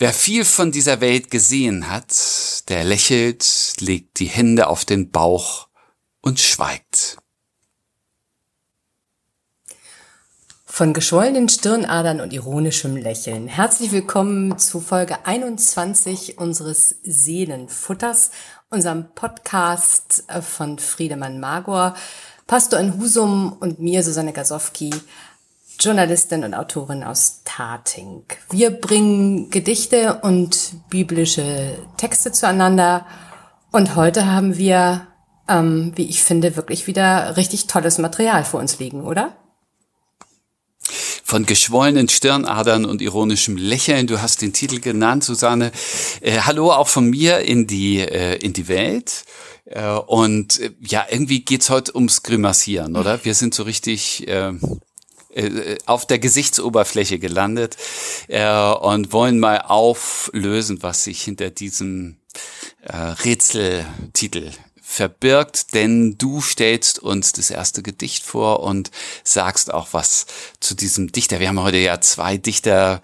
Wer viel von dieser Welt gesehen hat, der lächelt, legt die Hände auf den Bauch und schweigt. Von geschwollenen Stirnadern und ironischem Lächeln. Herzlich willkommen zu Folge 21 unseres Seelenfutters, unserem Podcast äh, von Friedemann Magor, Pastor in Husum und mir, Susanne Gasowski, Journalistin und Autorin aus Tating. Wir bringen Gedichte und biblische Texte zueinander. Und heute haben wir, ähm, wie ich finde, wirklich wieder richtig tolles Material vor uns liegen, oder? von geschwollenen Stirnadern und ironischem Lächeln. Du hast den Titel genannt, Susanne. Äh, hallo auch von mir in die äh, in die Welt. Äh, und äh, ja, irgendwie geht's heute ums Grimassieren, oder? Wir sind so richtig äh, äh, auf der Gesichtsoberfläche gelandet äh, und wollen mal auflösen, was sich hinter diesem äh, Rätseltitel verbirgt, denn du stellst uns das erste Gedicht vor und sagst auch was zu diesem Dichter. Wir haben heute ja zwei Dichter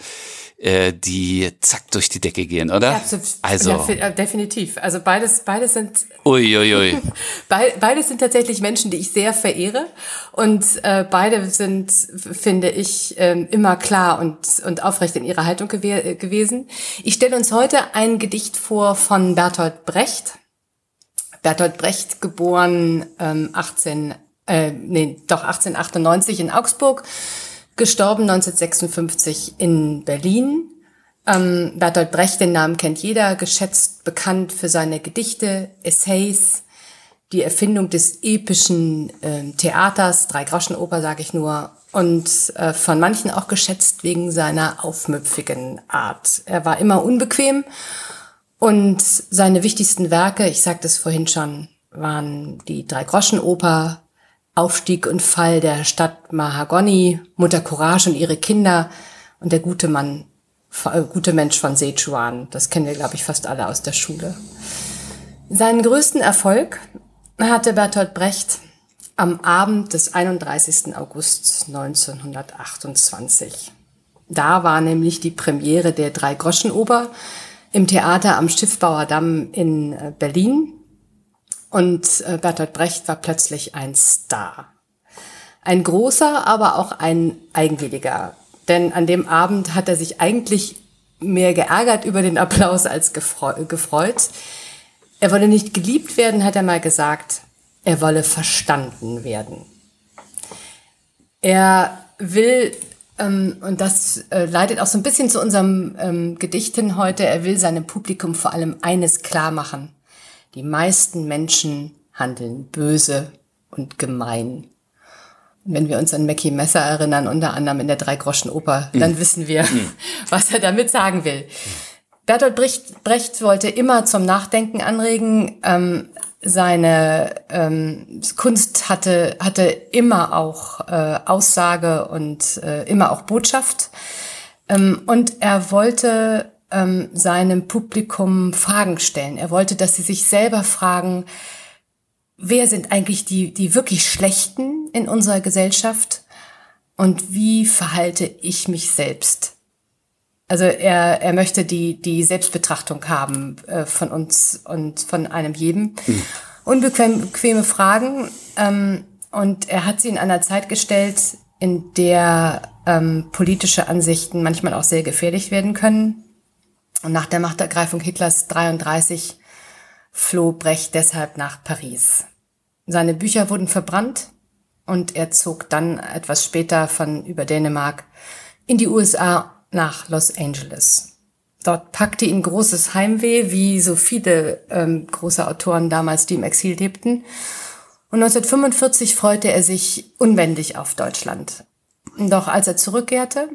äh, die zack durch die Decke gehen, oder? Ja, also ja, definitiv. Also beides, beides sind Uiuiui. Ui. beides sind tatsächlich Menschen, die ich sehr verehre und äh, beide sind, finde ich, äh, immer klar und und aufrecht in ihrer Haltung gew äh, gewesen. Ich stelle uns heute ein Gedicht vor von Bertolt Brecht. Bertolt Brecht, geboren ähm, 18, äh, nee, doch 1898 in Augsburg gestorben 1956 in Berlin. Ähm, Bertolt Brecht, den Namen kennt jeder, geschätzt bekannt für seine Gedichte, Essays, die Erfindung des epischen äh, Theaters, Drei-Groschen-Oper sage ich nur, und äh, von manchen auch geschätzt wegen seiner aufmüpfigen Art. Er war immer unbequem und seine wichtigsten Werke, ich sagte es vorhin schon, waren die Drei-Groschen-Oper, Aufstieg und Fall der Stadt Mahagoni, Mutter Courage und ihre Kinder und der gute Mann, äh, gute Mensch von Sichuan. Das kennen wir, glaube ich, fast alle aus der Schule. Seinen größten Erfolg hatte Bertolt Brecht am Abend des 31. August 1928. Da war nämlich die Premiere der Drei-Groschen-Oper im Theater am Schiffbauerdamm in äh, Berlin. Und äh, Bertolt Brecht war plötzlich ein Star. Ein großer, aber auch ein eigenwilliger. Denn an dem Abend hat er sich eigentlich mehr geärgert über den Applaus als gefreut. Er wolle nicht geliebt werden, hat er mal gesagt. Er wolle verstanden werden. Er will, ähm, und das äh, leitet auch so ein bisschen zu unserem ähm, Gedicht hin heute, er will seinem Publikum vor allem eines klar machen. Die meisten Menschen handeln böse und gemein. wenn wir uns an Mackie Messer erinnern, unter anderem in der Dreigroschenoper, mhm. dann wissen wir, mhm. was er damit sagen will. Bertolt Brecht, Brecht wollte immer zum Nachdenken anregen. Ähm, seine ähm, Kunst hatte, hatte immer auch äh, Aussage und äh, immer auch Botschaft. Ähm, und er wollte ähm, seinem Publikum Fragen stellen. Er wollte, dass sie sich selber fragen, wer sind eigentlich die, die wirklich Schlechten in unserer Gesellschaft und wie verhalte ich mich selbst? Also er, er möchte die, die Selbstbetrachtung haben äh, von uns und von einem jedem. Mhm. Unbequeme Fragen. Ähm, und er hat sie in einer Zeit gestellt, in der ähm, politische Ansichten manchmal auch sehr gefährlich werden können. Und nach der Machtergreifung Hitlers 33 floh Brecht deshalb nach Paris. Seine Bücher wurden verbrannt und er zog dann etwas später von über Dänemark in die USA nach Los Angeles. Dort packte ihn großes Heimweh, wie so viele ähm, große Autoren damals, die im Exil lebten. Und 1945 freute er sich unbändig auf Deutschland. Doch als er zurückkehrte,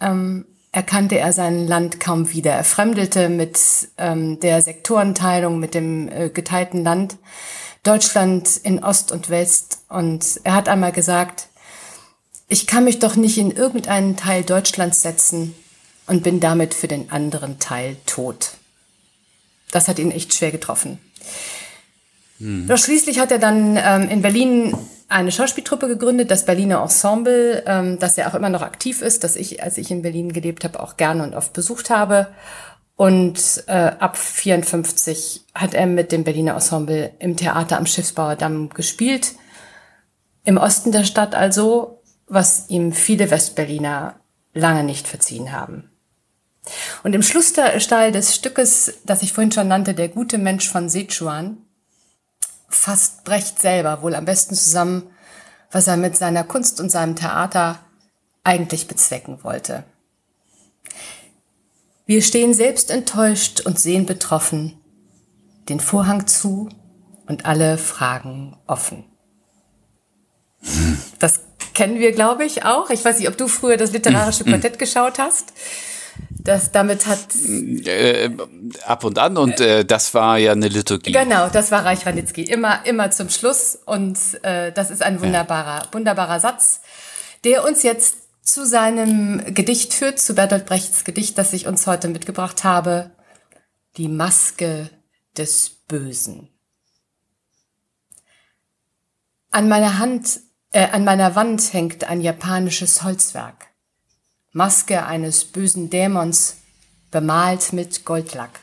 ähm, erkannte er sein Land kaum wieder. Er fremdelte mit ähm, der Sektorenteilung, mit dem äh, geteilten Land Deutschland in Ost und West. Und er hat einmal gesagt, ich kann mich doch nicht in irgendeinen Teil Deutschlands setzen und bin damit für den anderen Teil tot. Das hat ihn echt schwer getroffen. Hm. Doch schließlich hat er dann ähm, in Berlin eine Schauspieltruppe gegründet, das Berliner Ensemble, ähm, das ja auch immer noch aktiv ist, das ich, als ich in Berlin gelebt habe, auch gerne und oft besucht habe. Und äh, ab 54 hat er mit dem Berliner Ensemble im Theater am Schiffsbauerdamm gespielt. Im Osten der Stadt also, was ihm viele Westberliner lange nicht verziehen haben. Und im Schlussteil des Stückes, das ich vorhin schon nannte, Der gute Mensch von Sichuan, fasst Brecht selber wohl am besten zusammen, was er mit seiner Kunst und seinem Theater eigentlich bezwecken wollte. Wir stehen selbst enttäuscht und sehen betroffen, den Vorhang zu und alle Fragen offen. Das kennen wir, glaube ich, auch. Ich weiß nicht, ob du früher das literarische Quartett geschaut hast. Das damit hat äh, ab und an und äh, das war ja eine Liturgie. Genau, das war Reich Ranitzky immer immer zum Schluss und äh, das ist ein wunderbarer wunderbarer Satz, der uns jetzt zu seinem Gedicht führt, zu Bertolt Brechts Gedicht, das ich uns heute mitgebracht habe, die Maske des Bösen. An meiner Hand, äh, an meiner Wand hängt ein japanisches Holzwerk. Maske eines bösen Dämons, bemalt mit Goldlack.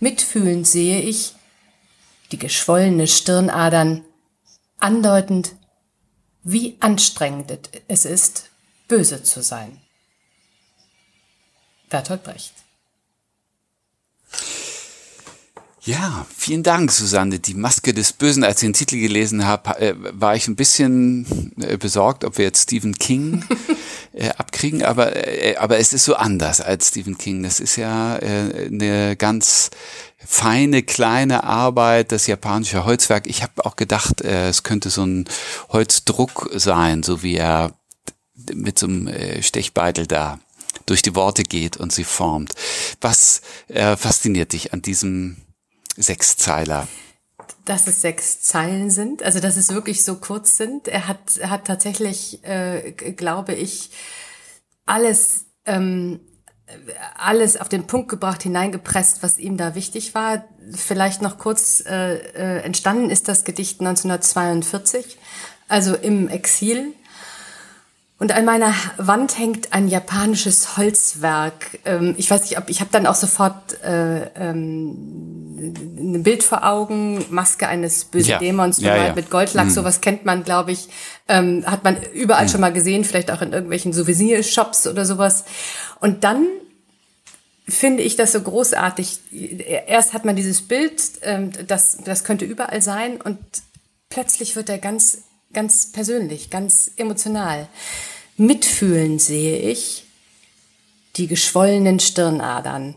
Mitfühlend sehe ich die geschwollene Stirnadern, andeutend, wie anstrengend es ist, böse zu sein. Bertolt Brecht. Ja, vielen Dank, Susanne. Die Maske des Bösen, als ich den Titel gelesen habe, äh, war ich ein bisschen äh, besorgt, ob wir jetzt Stephen King äh, abkriegen, aber, aber es ist so anders als Stephen King. Das ist ja eine ganz feine, kleine Arbeit, das japanische Holzwerk. Ich habe auch gedacht, es könnte so ein Holzdruck sein, so wie er mit so einem Stechbeitel da durch die Worte geht und sie formt. Was fasziniert dich an diesem Sechszeiler? dass es sechs Zeilen sind, also dass es wirklich so kurz sind. Er hat, hat tatsächlich, äh, glaube ich, alles, ähm, alles auf den Punkt gebracht, hineingepresst, was ihm da wichtig war. Vielleicht noch kurz äh, äh, entstanden ist das Gedicht 1942, also im Exil. Und an meiner Wand hängt ein japanisches Holzwerk. Ähm, ich weiß nicht, ob ich habe dann auch sofort äh, ähm, ein Bild vor Augen, Maske eines bösen ja. Dämons ja, ja. mit Goldlack. Mhm. Sowas kennt man, glaube ich, ähm, hat man überall mhm. schon mal gesehen, vielleicht auch in irgendwelchen Souvenirshops oder sowas. Und dann finde ich das so großartig. Erst hat man dieses Bild, ähm, das das könnte überall sein, und plötzlich wird er ganz ganz persönlich, ganz emotional. Mitfühlen sehe ich die geschwollenen Stirnadern.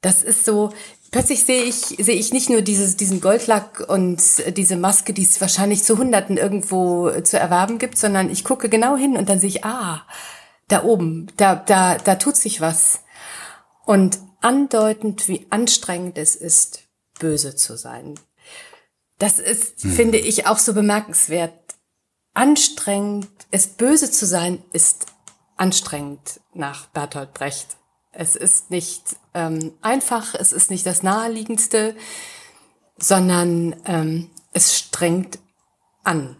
Das ist so, plötzlich sehe ich, sehe ich nicht nur dieses, diesen Goldlack und diese Maske, die es wahrscheinlich zu Hunderten irgendwo zu erwerben gibt, sondern ich gucke genau hin und dann sehe ich, ah, da oben, da, da, da tut sich was. Und andeutend, wie anstrengend es ist, böse zu sein. Das ist, hm. finde ich, auch so bemerkenswert anstrengend, es böse zu sein, ist anstrengend nach Bertolt Brecht. Es ist nicht ähm, einfach, es ist nicht das Naheliegendste, sondern ähm, es strengt an.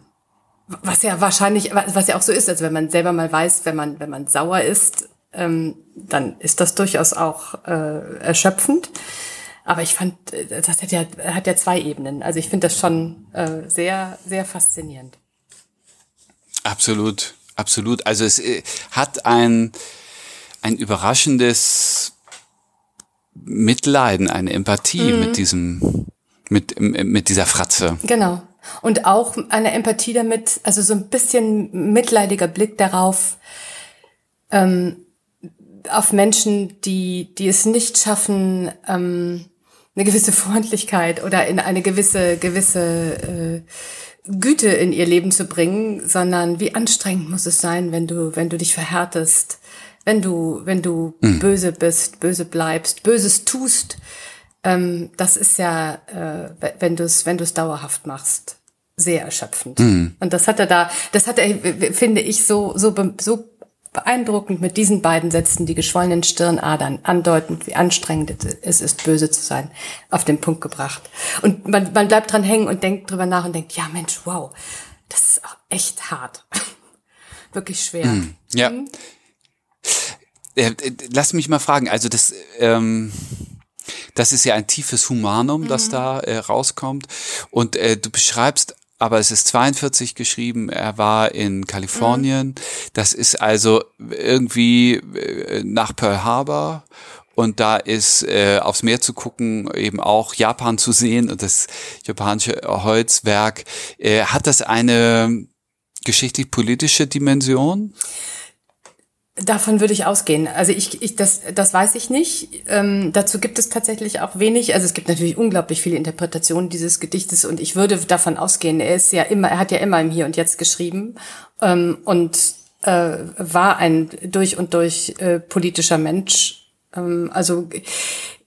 Was ja wahrscheinlich, was ja auch so ist, also wenn man selber mal weiß, wenn man, wenn man sauer ist, ähm, dann ist das durchaus auch äh, erschöpfend. Aber ich fand, äh, das hat ja, hat ja zwei Ebenen. Also ich finde das schon äh, sehr, sehr faszinierend. Absolut, absolut. Also es äh, hat ein, ein überraschendes Mitleiden, eine Empathie mhm. mit diesem, mit, mit dieser Fratze. Genau. Und auch eine Empathie damit, also so ein bisschen mitleidiger Blick darauf, ähm, auf Menschen, die, die es nicht schaffen, ähm, eine gewisse Freundlichkeit oder in eine gewisse, gewisse äh, Güte in ihr Leben zu bringen, sondern wie anstrengend muss es sein, wenn du, wenn du dich verhärtest, wenn du, wenn du mhm. böse bist, böse bleibst, Böses tust. Ähm, das ist ja, äh, wenn du es, wenn du es dauerhaft machst, sehr erschöpfend. Mhm. Und das hat er da, das hat er, finde ich, so, so, so beeindruckend mit diesen beiden Sätzen, die geschwollenen Stirnadern, andeutend, wie anstrengend es ist, böse zu sein, auf den Punkt gebracht. Und man, man bleibt dran hängen und denkt drüber nach und denkt, ja Mensch, wow, das ist auch echt hart. Wirklich schwer. Mm, ja. Mhm. Äh, lass mich mal fragen, also das, ähm, das ist ja ein tiefes Humanum, das mhm. da äh, rauskommt. Und äh, du beschreibst aber es ist 42 geschrieben, er war in Kalifornien. Mhm. Das ist also irgendwie äh, nach Pearl Harbor und da ist äh, aufs Meer zu gucken, eben auch Japan zu sehen und das japanische Holzwerk. Äh, hat das eine geschichtlich-politische Dimension? Davon würde ich ausgehen. Also ich, ich das, das weiß ich nicht. Ähm, dazu gibt es tatsächlich auch wenig. Also es gibt natürlich unglaublich viele Interpretationen dieses Gedichtes und ich würde davon ausgehen. Er ist ja immer, er hat ja immer im Hier und Jetzt geschrieben ähm, und äh, war ein durch und durch äh, politischer Mensch. Ähm, also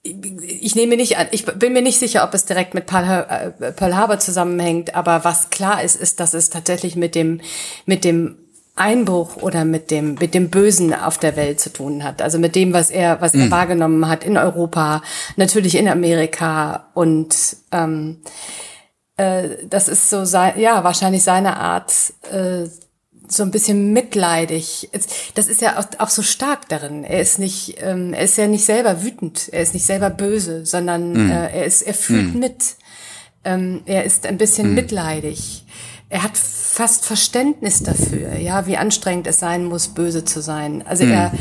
ich nehme nicht an, ich bin mir nicht sicher, ob es direkt mit Pearl, äh, Harbor zusammenhängt, aber was klar ist, ist, dass es tatsächlich mit dem, mit dem Einbruch oder mit dem mit dem Bösen auf der Welt zu tun hat. Also mit dem, was er was mhm. er wahrgenommen hat in Europa, natürlich in Amerika und ähm, äh, das ist so sein, ja wahrscheinlich seine Art äh, so ein bisschen mitleidig. Das ist ja auch, auch so stark darin. Er ist nicht, ähm, er ist ja nicht selber wütend, er ist nicht selber böse, sondern mhm. äh, er ist, er fühlt mhm. mit. Ähm, er ist ein bisschen mhm. mitleidig er hat fast Verständnis dafür, ja, wie anstrengend es sein muss, böse zu sein. Also mm. er,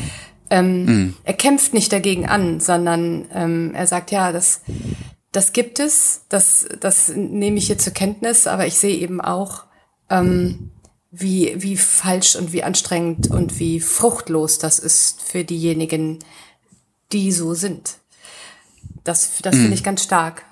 ähm, mm. er kämpft nicht dagegen an, sondern ähm, er sagt, ja, das, das gibt es, das, das nehme ich hier zur Kenntnis, aber ich sehe eben auch, ähm, wie, wie falsch und wie anstrengend und wie fruchtlos das ist für diejenigen, die so sind. Das, das mm. finde ich ganz stark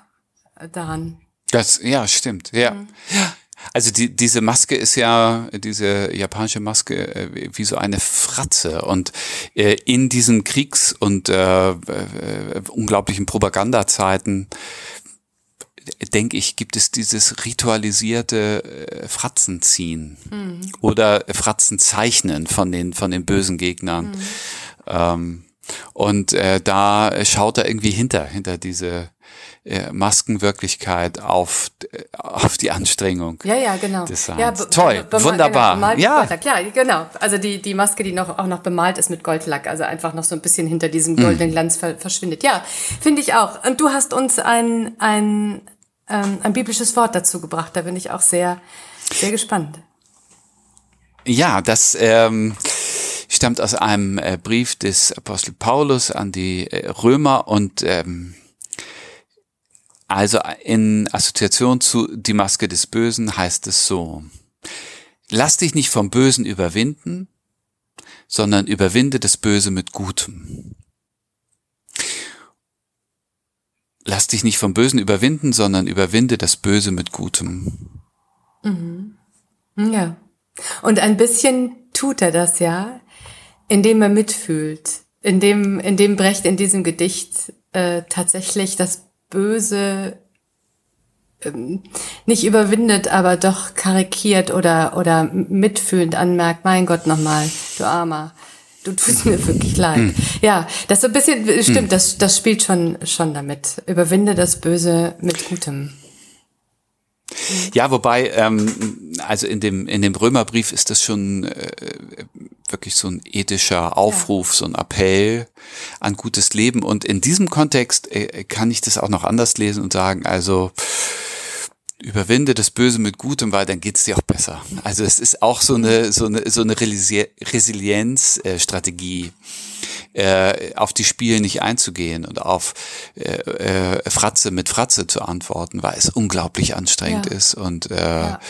daran. Das, ja, stimmt, ja. Mhm. Ja. Also die, diese Maske ist ja, diese japanische Maske, äh, wie so eine Fratze. Und äh, in diesen Kriegs- und äh, äh, unglaublichen Propagandazeiten, denke ich, gibt es dieses ritualisierte äh, Fratzenziehen mhm. oder Fratzenzeichnen von den, von den bösen Gegnern. Mhm. Ähm, und äh, da schaut er irgendwie hinter, hinter diese äh, Maskenwirklichkeit auf, äh, auf die Anstrengung. Ja, ja, genau. Ja, Toll, wunderbar. Genau, ja. ja, genau. Also die, die Maske, die noch, auch noch bemalt ist mit Goldlack, also einfach noch so ein bisschen hinter diesem goldenen Glanz ver verschwindet. Ja, finde ich auch. Und du hast uns ein, ein, ähm, ein biblisches Wort dazu gebracht. Da bin ich auch sehr, sehr gespannt. Ja, das ähm, stammt aus einem äh, Brief des Apostel Paulus an die äh, Römer und ähm, also in Assoziation zu Die Maske des Bösen heißt es so. Lass dich nicht vom Bösen überwinden, sondern überwinde das Böse mit Gutem. Lass dich nicht vom Bösen überwinden, sondern überwinde das Böse mit Gutem. Mhm. Ja. Und ein bisschen tut er das ja, indem er mitfühlt, indem, indem Brecht in diesem Gedicht äh, tatsächlich das Böse ähm, nicht überwindet, aber doch karikiert oder, oder mitfühlend anmerkt, mein Gott nochmal, du Armer, du tust mir wirklich leid. Hm. Ja, das so ein bisschen, stimmt, hm. das, das spielt schon, schon damit. Überwinde das Böse mit Gutem. Ja, wobei, ähm, also in dem, in dem Römerbrief ist das schon äh, wirklich so ein ethischer Aufruf, ja. so ein Appell an gutes Leben. Und in diesem Kontext äh, kann ich das auch noch anders lesen und sagen, also überwinde das Böse mit Gutem, weil dann geht's dir auch besser. Also es ist auch so eine so eine so eine Resilienzstrategie, äh, auf die Spiele nicht einzugehen und auf äh, äh, Fratze mit Fratze zu antworten, weil es unglaublich anstrengend ja. ist und äh, ja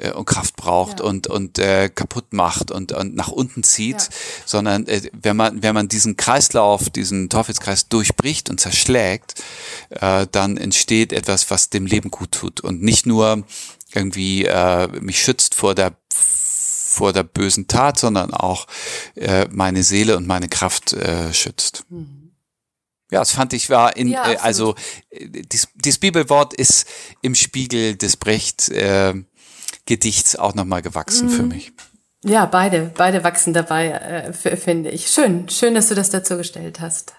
äh, und Kraft braucht ja. und und äh, kaputt macht und, und nach unten zieht, ja. sondern äh, wenn man wenn man diesen Kreislauf, diesen Teufelskreis durchbricht und zerschlägt, äh, dann entsteht etwas, was dem Leben gut tut und nicht nur irgendwie äh, mich schützt vor der vor der bösen Tat, sondern auch äh, meine Seele und meine Kraft äh, schützt. Mhm. Ja, das fand ich war in, ja, äh, also äh, dies, dieses Bibelwort ist im Spiegel des Brecht äh, Gedichts auch nochmal gewachsen mhm. für mich. Ja, beide, beide wachsen dabei, äh, finde ich. Schön, schön, dass du das dazu gestellt hast.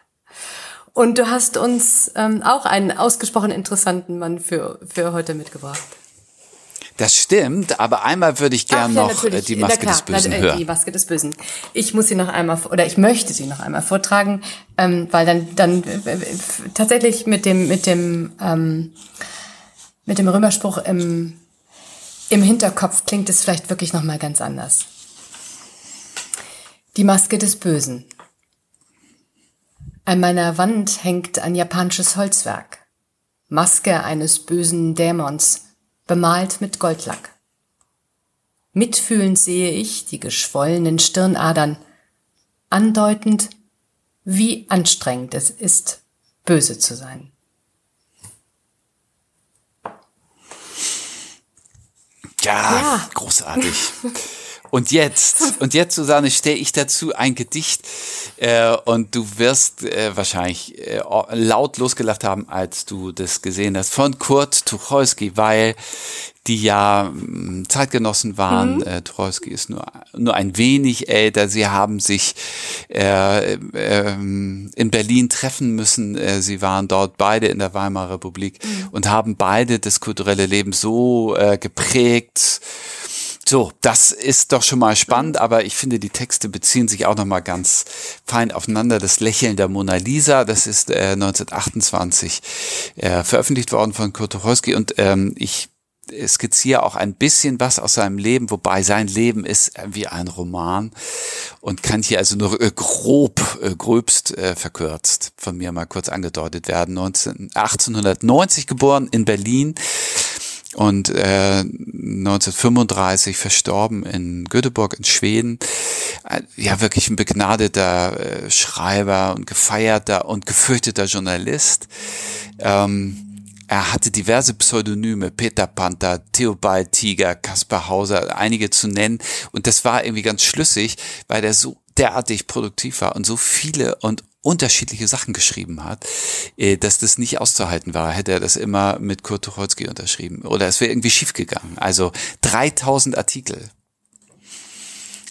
Und du hast uns ähm, auch einen ausgesprochen interessanten Mann für, für heute mitgebracht. Das stimmt, aber einmal würde ich gern ja, noch äh, die Maske klar, des Bösen hören. Die Maske des Bösen. Ich muss sie noch einmal, oder ich möchte sie noch einmal vortragen, ähm, weil dann, dann äh, tatsächlich mit dem, mit dem, ähm, mit dem Römerspruch im, im Hinterkopf klingt es vielleicht wirklich noch mal ganz anders. Die Maske des Bösen. An meiner Wand hängt ein japanisches Holzwerk. Maske eines bösen Dämons, bemalt mit Goldlack. Mitfühlend sehe ich die geschwollenen Stirnadern, andeutend, wie anstrengend es ist, böse zu sein. Ja, ja. großartig. Und jetzt, und jetzt, Susanne, stelle ich dazu ein Gedicht äh, und du wirst äh, wahrscheinlich äh, laut losgelacht haben, als du das gesehen hast, von Kurt Tucholsky, weil die ja äh, Zeitgenossen waren. Mhm. Äh, Tucholsky ist nur, nur ein wenig älter. Sie haben sich äh, äh, in Berlin treffen müssen. Äh, sie waren dort beide in der Weimarer Republik mhm. und haben beide das kulturelle Leben so äh, geprägt, so, das ist doch schon mal spannend, aber ich finde, die Texte beziehen sich auch noch mal ganz fein aufeinander. Das Lächeln der Mona Lisa, das ist äh, 1928 äh, veröffentlicht worden von Kurt Tucholsky und ähm, ich skizziere auch ein bisschen was aus seinem Leben, wobei sein Leben ist wie ein Roman und kann hier also nur äh, grob, äh, gröbst äh, verkürzt von mir mal kurz angedeutet werden. 19, 1890 geboren in Berlin, und äh, 1935 verstorben in Göteborg in Schweden. Äh, ja, wirklich ein begnadeter äh, Schreiber und gefeierter und gefürchteter Journalist. Ähm, er hatte diverse Pseudonyme, Peter Panther, Theobald Tiger, Kaspar Hauser, einige zu nennen. Und das war irgendwie ganz schlüssig, weil er so derartig produktiv war und so viele und unterschiedliche Sachen geschrieben hat, äh, dass das nicht auszuhalten war, hätte er das immer mit Kurt Tucholsky unterschrieben. Oder es wäre irgendwie schiefgegangen. Also 3000 Artikel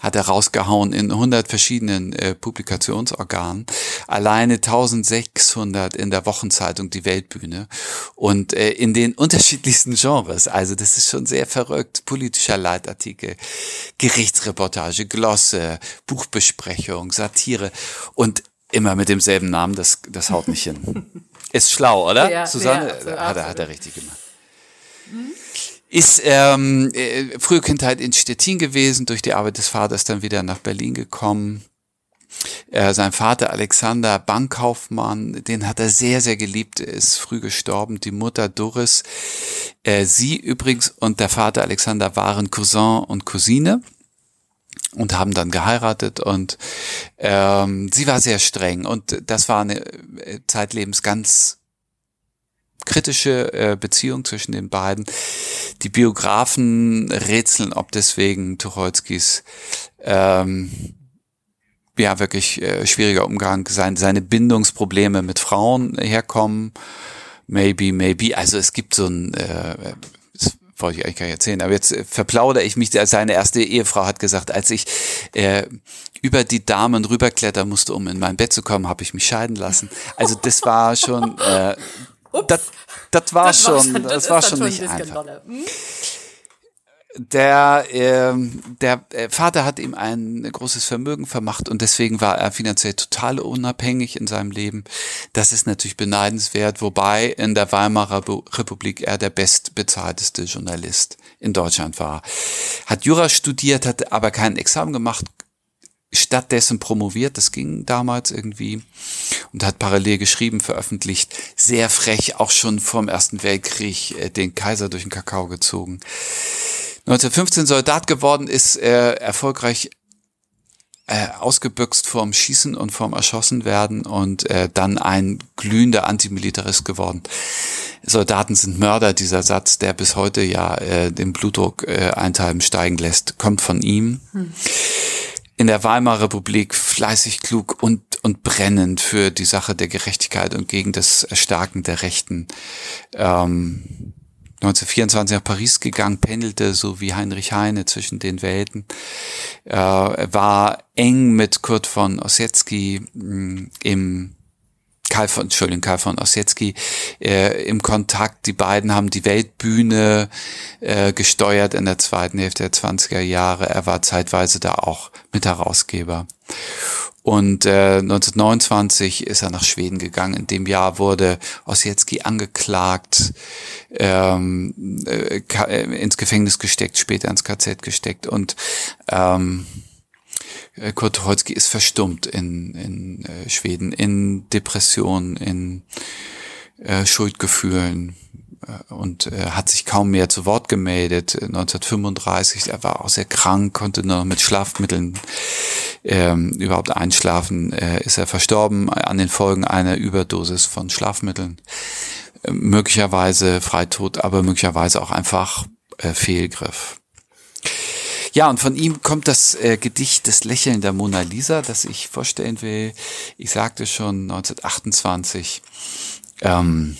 hat er rausgehauen in 100 verschiedenen äh, Publikationsorganen. Alleine 1600 in der Wochenzeitung Die Weltbühne und äh, in den unterschiedlichsten Genres. Also das ist schon sehr verrückt. Politischer Leitartikel, Gerichtsreportage, Glosse, Buchbesprechung, Satire und Immer mit demselben Namen, das, das haut nicht hin. Ist schlau, oder? Ja, Susanne ja, also hat, er, hat er richtig gemacht. Mhm. Ist ähm, äh, frühe Kindheit in Stettin gewesen, durch die Arbeit des Vaters dann wieder nach Berlin gekommen. Äh, sein Vater Alexander, Bankkaufmann, den hat er sehr, sehr geliebt, ist früh gestorben. Die Mutter Doris, äh, sie übrigens und der Vater Alexander waren Cousin und Cousine und haben dann geheiratet und ähm, sie war sehr streng und das war eine äh, zeitlebens ganz kritische äh, Beziehung zwischen den beiden. Die Biografen rätseln, ob deswegen Tucholskis ähm, ja wirklich äh, schwieriger Umgang sein, seine Bindungsprobleme mit Frauen herkommen. Maybe, maybe. Also es gibt so ein äh, wollte ich eigentlich gar nicht erzählen, aber jetzt äh, verplaudere ich mich. Seine erste Ehefrau hat gesagt, als ich äh, über die Damen rüberklettern musste, um in mein Bett zu kommen, habe ich mich scheiden lassen. Also das war schon, äh, das, das war das schon, das, das war schon nicht einfach. Hm? Der, äh, der äh, Vater hat ihm ein großes Vermögen vermacht und deswegen war er finanziell total unabhängig in seinem Leben. Das ist natürlich beneidenswert, wobei in der Weimarer Republik er der bestbezahlteste Journalist in Deutschland war. Hat Jura studiert, hat aber kein Examen gemacht, stattdessen promoviert, das ging damals irgendwie und hat parallel geschrieben, veröffentlicht, sehr frech, auch schon vom Ersten Weltkrieg äh, den Kaiser durch den Kakao gezogen. 1915 Soldat geworden ist, äh, erfolgreich äh, ausgebüxt vorm Schießen und vorm Erschossen werden und äh, dann ein glühender Antimilitarist geworden. Soldaten sind Mörder, dieser Satz, der bis heute ja äh, den Blutdruck äh, eintreiben steigen lässt, kommt von ihm. Hm. In der Weimarer Republik fleißig, klug und, und brennend für die Sache der Gerechtigkeit und gegen das Erstarken der Rechten. Ähm, 1924 nach Paris gegangen, pendelte so wie Heinrich Heine zwischen den Welten, äh, war eng mit Kurt von Ossietzky mh, mm, im Karl von, Entschuldigung, Karl von Ossietzky äh, im Kontakt. Die beiden haben die Weltbühne äh, gesteuert in der zweiten Hälfte der 20er Jahre. Er war zeitweise da auch Mitherausgeber. Und äh, 1929 ist er nach Schweden gegangen. In dem Jahr wurde Ossietzky angeklagt, ähm, äh, äh ins Gefängnis gesteckt, später ins KZ gesteckt und ähm, äh, Kurt Tucholsky ist verstummt in, in äh, Schweden, in Depressionen, in äh, Schuldgefühlen äh, und äh, hat sich kaum mehr zu Wort gemeldet. 1935, er war auch sehr krank, konnte nur mit Schlafmitteln ähm, überhaupt einschlafen, äh, ist er verstorben an den Folgen einer Überdosis von Schlafmitteln. Äh, möglicherweise Freitod, aber möglicherweise auch einfach äh, Fehlgriff. Ja, und von ihm kommt das äh, Gedicht Das Lächeln der Mona Lisa, das ich vorstellen will. Ich sagte schon 1928. Ähm,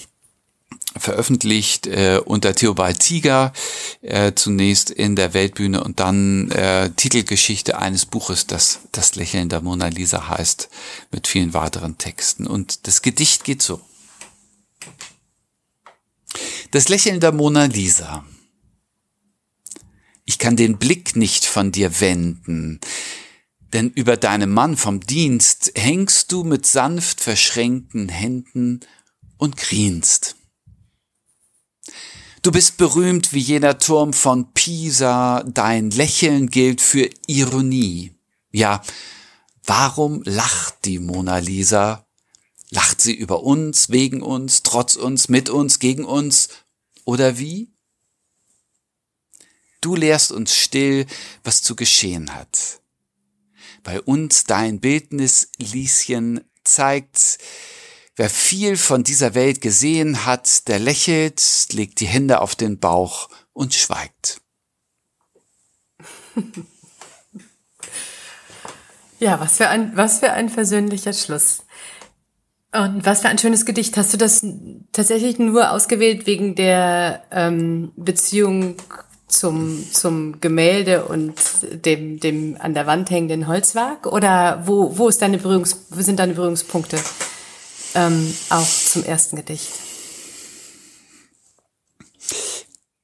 veröffentlicht äh, unter Theobald Tiger äh, zunächst in der Weltbühne und dann äh, Titelgeschichte eines Buches, das das Lächeln der Mona Lisa heißt, mit vielen weiteren Texten. Und das Gedicht geht so. Das Lächeln der Mona Lisa. Ich kann den Blick nicht von dir wenden, denn über deinem Mann vom Dienst hängst du mit sanft verschränkten Händen und grinst. Du bist berühmt wie jener Turm von Pisa, dein Lächeln gilt für Ironie. Ja, warum lacht die Mona Lisa? Lacht sie über uns, wegen uns, trotz uns, mit uns, gegen uns? Oder wie? Du lehrst uns still, was zu geschehen hat. Bei uns dein Bildnis, Lieschen, zeigt, wer viel von dieser Welt gesehen hat, der lächelt, legt die Hände auf den Bauch und schweigt. Ja, was für ein, was für ein versöhnlicher Schluss. Und was für ein schönes Gedicht. Hast du das tatsächlich nur ausgewählt wegen der ähm, Beziehung zum, zum Gemälde und dem, dem an der Wand hängenden Holzwerk? Oder wo, wo, ist deine Berührungs, wo sind deine Berührungspunkte ähm, auch zum ersten Gedicht?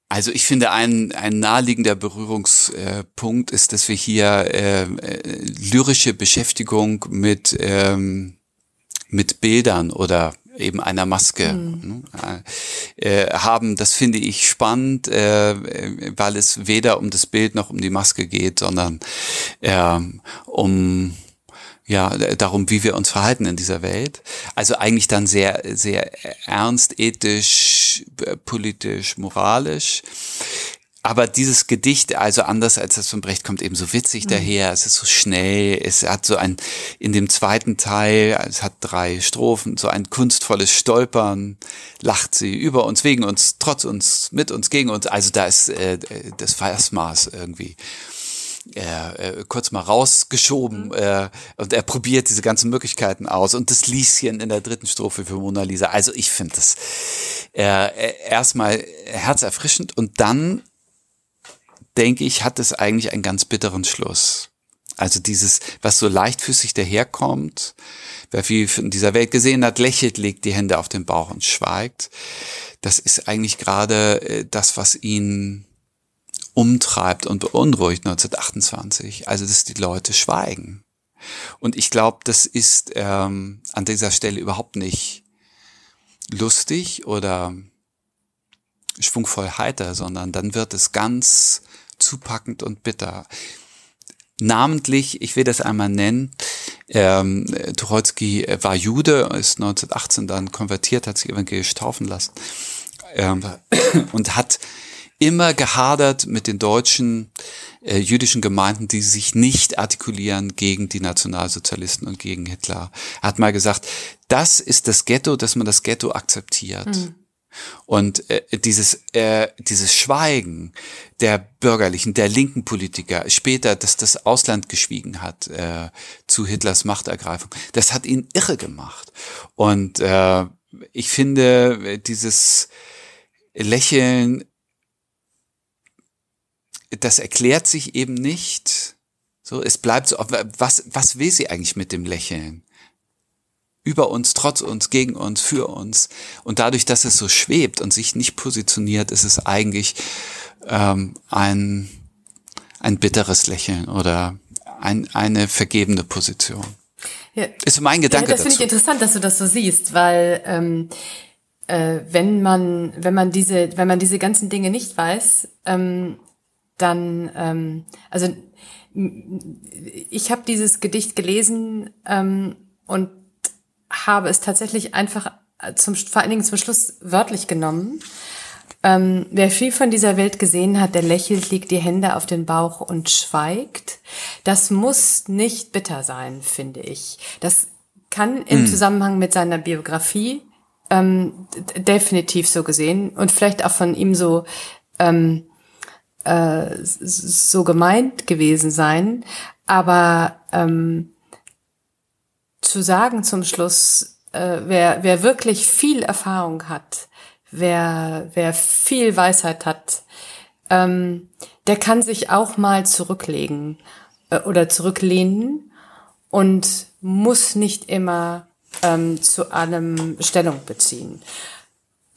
Also ich finde, ein, ein naheliegender Berührungspunkt ist, dass wir hier äh, äh, lyrische Beschäftigung mit, ähm, mit Bildern oder eben einer Maske mhm. äh, haben. Das finde ich spannend, äh, weil es weder um das Bild noch um die Maske geht, sondern äh, um ja, darum, wie wir uns verhalten in dieser Welt. Also eigentlich dann sehr, sehr ernst, ethisch, politisch, moralisch. Aber dieses Gedicht, also anders als das von Brecht, kommt eben so witzig mhm. daher. Es ist so schnell. Es hat so ein, in dem zweiten Teil, es hat drei Strophen, so ein kunstvolles Stolpern, lacht sie über uns, wegen uns, trotz uns, mit uns, gegen uns. Also da ist äh, das Versmaß irgendwie. Äh, äh, kurz mal rausgeschoben mhm. äh, und er probiert diese ganzen Möglichkeiten aus und das Lieschen in der dritten Strophe für Mona Lisa. Also ich finde das äh, äh erstmal herzerfrischend und dann denke ich, hat es eigentlich einen ganz bitteren Schluss. Also dieses, was so leichtfüßig daherkommt, wer viel von dieser Welt gesehen hat, lächelt, legt die Hände auf den Bauch und schweigt. Das ist eigentlich gerade äh, das, was ihn umtreibt und beunruhigt 1928. Also, dass die Leute schweigen. Und ich glaube, das ist ähm, an dieser Stelle überhaupt nicht lustig oder schwungvoll heiter, sondern dann wird es ganz zupackend und bitter. Namentlich, ich will das einmal nennen, ähm, Tucholsky war Jude, ist 1918 dann konvertiert, hat sich evangelisch taufen lassen ähm, und hat immer gehadert mit den deutschen äh, jüdischen Gemeinden, die sich nicht artikulieren gegen die Nationalsozialisten und gegen Hitler. Er hat mal gesagt, das ist das Ghetto, dass man das Ghetto akzeptiert. Mhm. Und äh, dieses, äh, dieses Schweigen der bürgerlichen, der linken Politiker, später, dass das Ausland geschwiegen hat äh, zu Hitlers Machtergreifung, das hat ihn irre gemacht. Und äh, ich finde, dieses Lächeln, das erklärt sich eben nicht. So, es bleibt so, was, was will sie eigentlich mit dem Lächeln? Über uns, trotz uns, gegen uns, für uns. Und dadurch, dass es so schwebt und sich nicht positioniert, ist es eigentlich ähm, ein, ein bitteres Lächeln oder ein, eine vergebene Position. Ja. Ist mein Gedanke ja, das finde ich interessant, dass du das so siehst, weil ähm, äh, wenn man wenn man diese wenn man diese ganzen Dinge nicht weiß, ähm, dann ähm, also ich habe dieses Gedicht gelesen ähm, und habe es tatsächlich einfach zum, vor allen Dingen zum Schluss wörtlich genommen. Ähm, wer viel von dieser Welt gesehen hat, der lächelt, legt die Hände auf den Bauch und schweigt. Das muss nicht bitter sein, finde ich. Das kann im hm. Zusammenhang mit seiner Biografie ähm, definitiv so gesehen und vielleicht auch von ihm so ähm, äh, so gemeint gewesen sein. Aber ähm, zu sagen zum Schluss, äh, wer, wer wirklich viel Erfahrung hat, wer, wer viel Weisheit hat, ähm, der kann sich auch mal zurücklegen äh, oder zurücklehnen und muss nicht immer ähm, zu allem Stellung beziehen.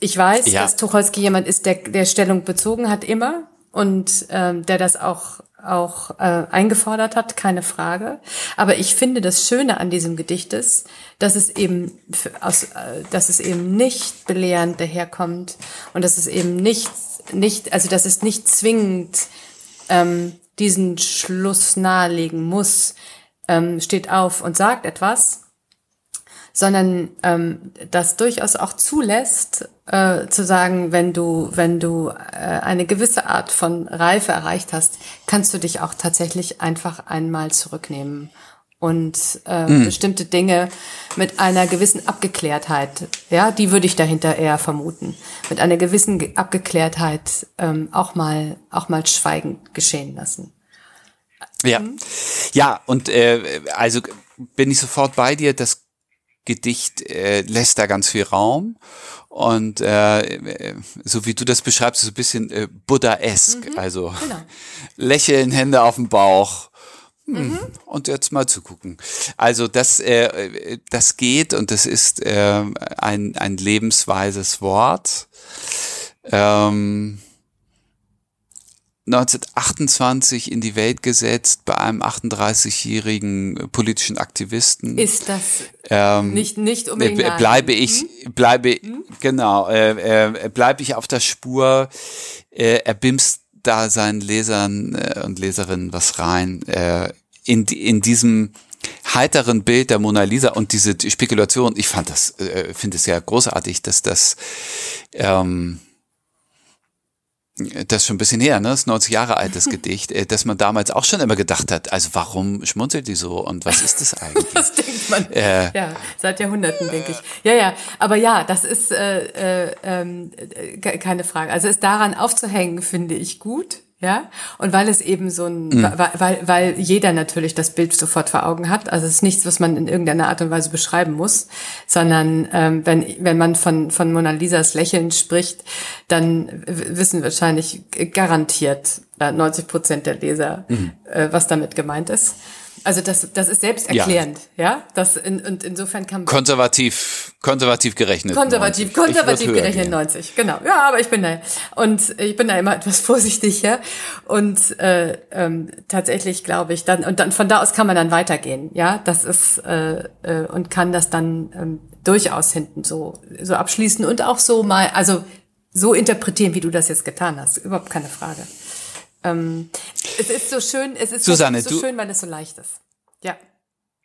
Ich weiß, ja. dass Tucholsky jemand ist, der, der Stellung bezogen hat immer und ähm, der das auch auch äh, eingefordert hat, keine Frage. Aber ich finde das Schöne an diesem Gedicht ist, dass es eben aus, äh, dass es eben nicht belehrend daherkommt und dass es eben nicht nicht also dass es nicht zwingend ähm, diesen Schluss nahelegen muss, ähm, steht auf und sagt etwas, sondern ähm, das durchaus auch zulässt, äh, zu sagen, wenn du, wenn du äh, eine gewisse Art von Reife erreicht hast, kannst du dich auch tatsächlich einfach einmal zurücknehmen und äh, mm. bestimmte Dinge mit einer gewissen Abgeklärtheit, ja, die würde ich dahinter eher vermuten, mit einer gewissen Abgeklärtheit ähm, auch mal auch mal schweigend geschehen lassen. Ja, mhm. ja, und äh, also bin ich sofort bei dir. Das Gedicht äh, lässt da ganz viel Raum. Und äh, so wie du das beschreibst, so ein bisschen äh, Buddha-esk. Mhm, also genau. lächeln, Hände auf dem Bauch. Hm, mhm. Und jetzt mal zugucken. Also das, äh, das geht und das ist äh, ein, ein lebensweises Wort. Ähm, 1928 in die Welt gesetzt bei einem 38-jährigen politischen Aktivisten. Ist das ähm, nicht nicht unbedingt äh, bleibe ich hm? bleibe hm? genau äh, äh, bleibe ich auf der Spur. Äh, er bimst da seinen Lesern äh, und Leserinnen was rein äh, in in diesem heiteren Bild der Mona Lisa und diese Spekulation. Ich fand das äh, finde es ja großartig, dass das ähm, das ist schon ein bisschen her, ne? Das ist 90 Jahre altes Gedicht, äh, dass man damals auch schon immer gedacht hat, also warum schmunzelt die so und was ist das eigentlich? das denkt man. Äh, ja, seit Jahrhunderten, denke ich. Ja, ja, aber ja, das ist äh, äh, äh, keine Frage. Also es daran aufzuhängen, finde ich gut. Ja, und weil es eben so ein, mhm. weil, weil, weil jeder natürlich das Bild sofort vor Augen hat. Also es ist nichts, was man in irgendeiner Art und Weise beschreiben muss, sondern ähm, wenn, wenn man von, von Mona Lisas Lächeln spricht, dann wissen wahrscheinlich garantiert äh, 90 Prozent der Leser, mhm. äh, was damit gemeint ist. Also das, das ist selbsterklärend, ja. ja? Das in, und insofern kann konservativ, konservativ gerechnet. Konservativ, 90. konservativ gerechnet gehen. 90, genau. Ja, aber ich bin da und ich bin da immer etwas vorsichtiger und äh, ähm, tatsächlich glaube ich dann und dann von da aus kann man dann weitergehen, ja. Das ist äh, äh, und kann das dann ähm, durchaus hinten so so abschließen und auch so mal, also so interpretieren, wie du das jetzt getan hast, überhaupt keine Frage. Ähm, es ist so schön, es ist Susanne, so, so schön, weil es so leicht ist. Ja.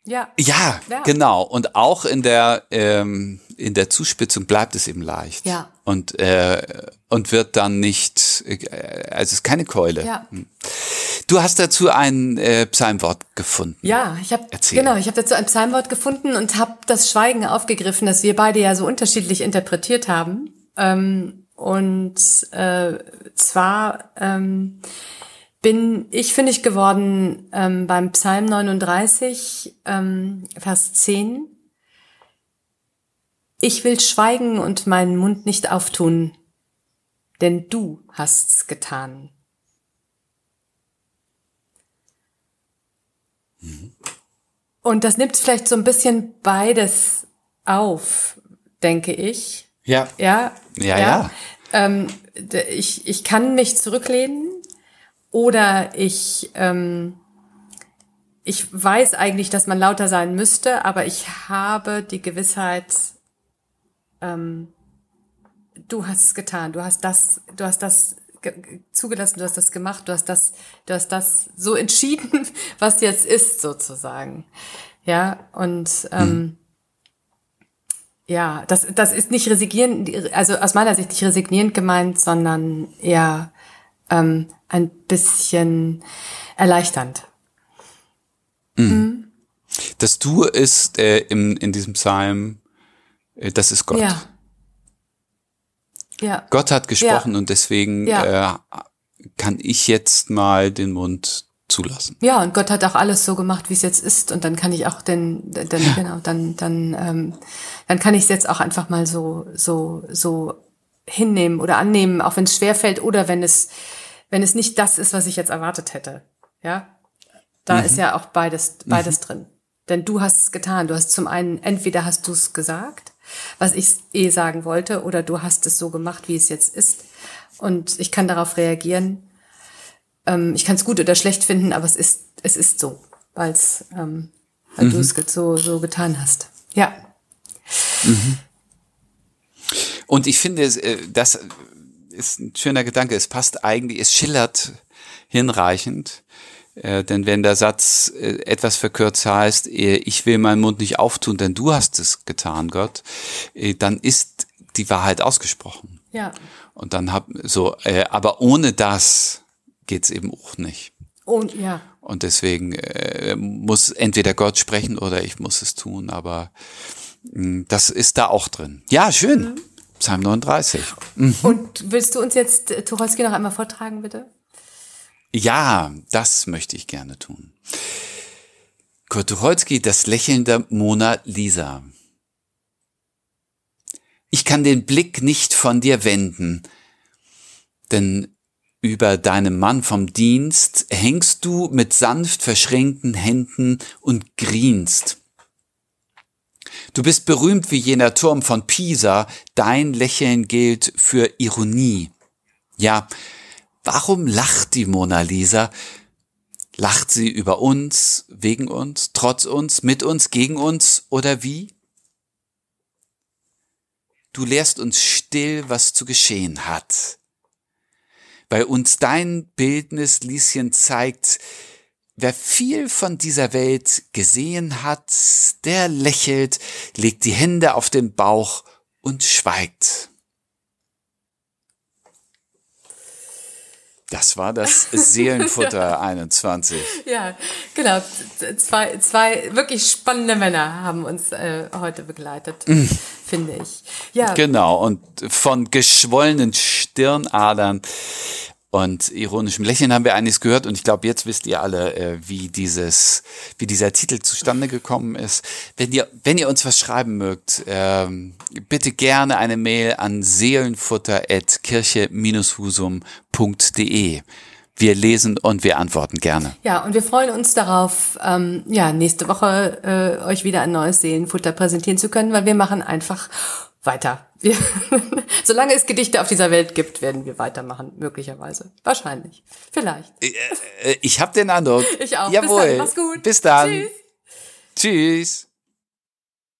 Ja. ja. Ja, genau. Und auch in der ähm, in der Zuspitzung bleibt es eben leicht. Ja. Und äh, und wird dann nicht, äh, also es ist keine Keule. Ja. Hm. Du hast dazu ein äh, Psalmwort gefunden. Ja, ich habe genau, ich habe dazu ein Psalmwort gefunden und habe das Schweigen aufgegriffen, das wir beide ja so unterschiedlich interpretiert haben. Ähm, und äh, zwar ähm, bin ich fündig geworden ähm, beim Psalm 39, ähm, Vers 10. Ich will schweigen und meinen Mund nicht auftun, denn du hast's getan. Und das nimmt vielleicht so ein bisschen beides auf, denke ich. Ja. Ja. Ja, ja. Ähm, d- ich, ich kann mich zurücklehnen oder ich, ähm, ich weiß eigentlich, dass man lauter sein müsste, aber ich habe die Gewissheit, ähm, du hast es getan, du hast das, du hast das ge- ge- zugelassen, du hast das gemacht, du hast das, du hast das so entschieden, was jetzt ist sozusagen. Ja, und ähm, ja, das, das ist nicht resignieren, also aus meiner Sicht nicht resignierend gemeint, sondern eher ähm, ein bisschen erleichternd. Das Du ist äh, im, in diesem Psalm, äh, das ist Gott. Ja. Ja. Gott hat gesprochen und deswegen Ja. äh, kann ich jetzt mal den Mund zulassen. Ja, und Gott hat auch alles so gemacht, wie es jetzt ist. Und dann kann ich auch den, dann, genau, dann, dann, ähm, dann kann ich es jetzt auch einfach mal so, so, so hinnehmen oder annehmen, auch wenn es schwer fällt oder wenn es, wenn es nicht das ist, was ich jetzt erwartet hätte. Ja, da ist ja auch beides, beides drin. Denn du hast es getan. Du hast zum einen, entweder hast du es gesagt, was ich eh sagen wollte, oder du hast es so gemacht, wie es jetzt ist. Und ich kann darauf reagieren. Ähm, ich kann es gut oder schlecht finden, aber es ist, es ist so, weil's, ähm, weil du es so, so getan hast. Ja. Und ich finde, äh, das ist ein schöner Gedanke. Es passt eigentlich, es schillert hinreichend. Äh, denn wenn der Satz äh, etwas verkürzt heißt, ich will meinen Mund nicht auftun, denn du hast es getan, Gott, äh, dann ist die Wahrheit ausgesprochen. Ja. Und dann hab so, aber ohne das geht's eben auch nicht. Und ja. Und deswegen äh, muss entweder Gott sprechen oder ich muss es tun, aber mh, das ist da auch drin. Ja, schön. Psalm 39. Und willst du uns jetzt äh, Tucholsky noch einmal vortragen, bitte? Ja, das möchte ich gerne tun. Kurt Tucholsky, das Lächeln der Mona Lisa. Ich kann den Blick nicht von dir wenden, denn über deinem Mann vom Dienst hängst du mit sanft verschränkten Händen und grinst. Du bist berühmt wie jener Turm von Pisa, dein Lächeln gilt für Ironie. Ja, warum lacht die Mona Lisa? Lacht sie über uns, wegen uns, trotz uns, mit uns, gegen uns oder wie? Du lehrst uns still, was zu geschehen hat. Weil uns dein Bildnis, Lieschen, zeigt, wer viel von dieser Welt gesehen hat, der lächelt, legt die Hände auf den Bauch und schweigt. Das war das Seelenfutter 21. Ja, genau. Zwei, zwei wirklich spannende Männer haben uns äh, heute begleitet, finde ich. Ja, Genau, und von geschwollenen Stirnadern und ironischem Lächeln haben wir einiges gehört und ich glaube, jetzt wisst ihr alle, äh, wie dieses, wie dieser Titel zustande gekommen ist. Wenn ihr, wenn ihr uns was schreiben mögt, ähm, bitte gerne eine Mail an seelenfutter.kirche-husum.de. Wir lesen und wir antworten gerne. Ja, und wir freuen uns darauf, ähm, ja, nächste Woche äh, euch wieder ein neues Seelenfutter präsentieren zu können, weil wir machen einfach weiter. Wir, solange es Gedichte auf dieser Welt gibt, werden wir weitermachen, möglicherweise. Wahrscheinlich. Vielleicht. Äh, Ich habe den Eindruck. Ich auch. Bis Jawohl. dann. Mach's gut. Bis dann. Tschüss. Tschüss.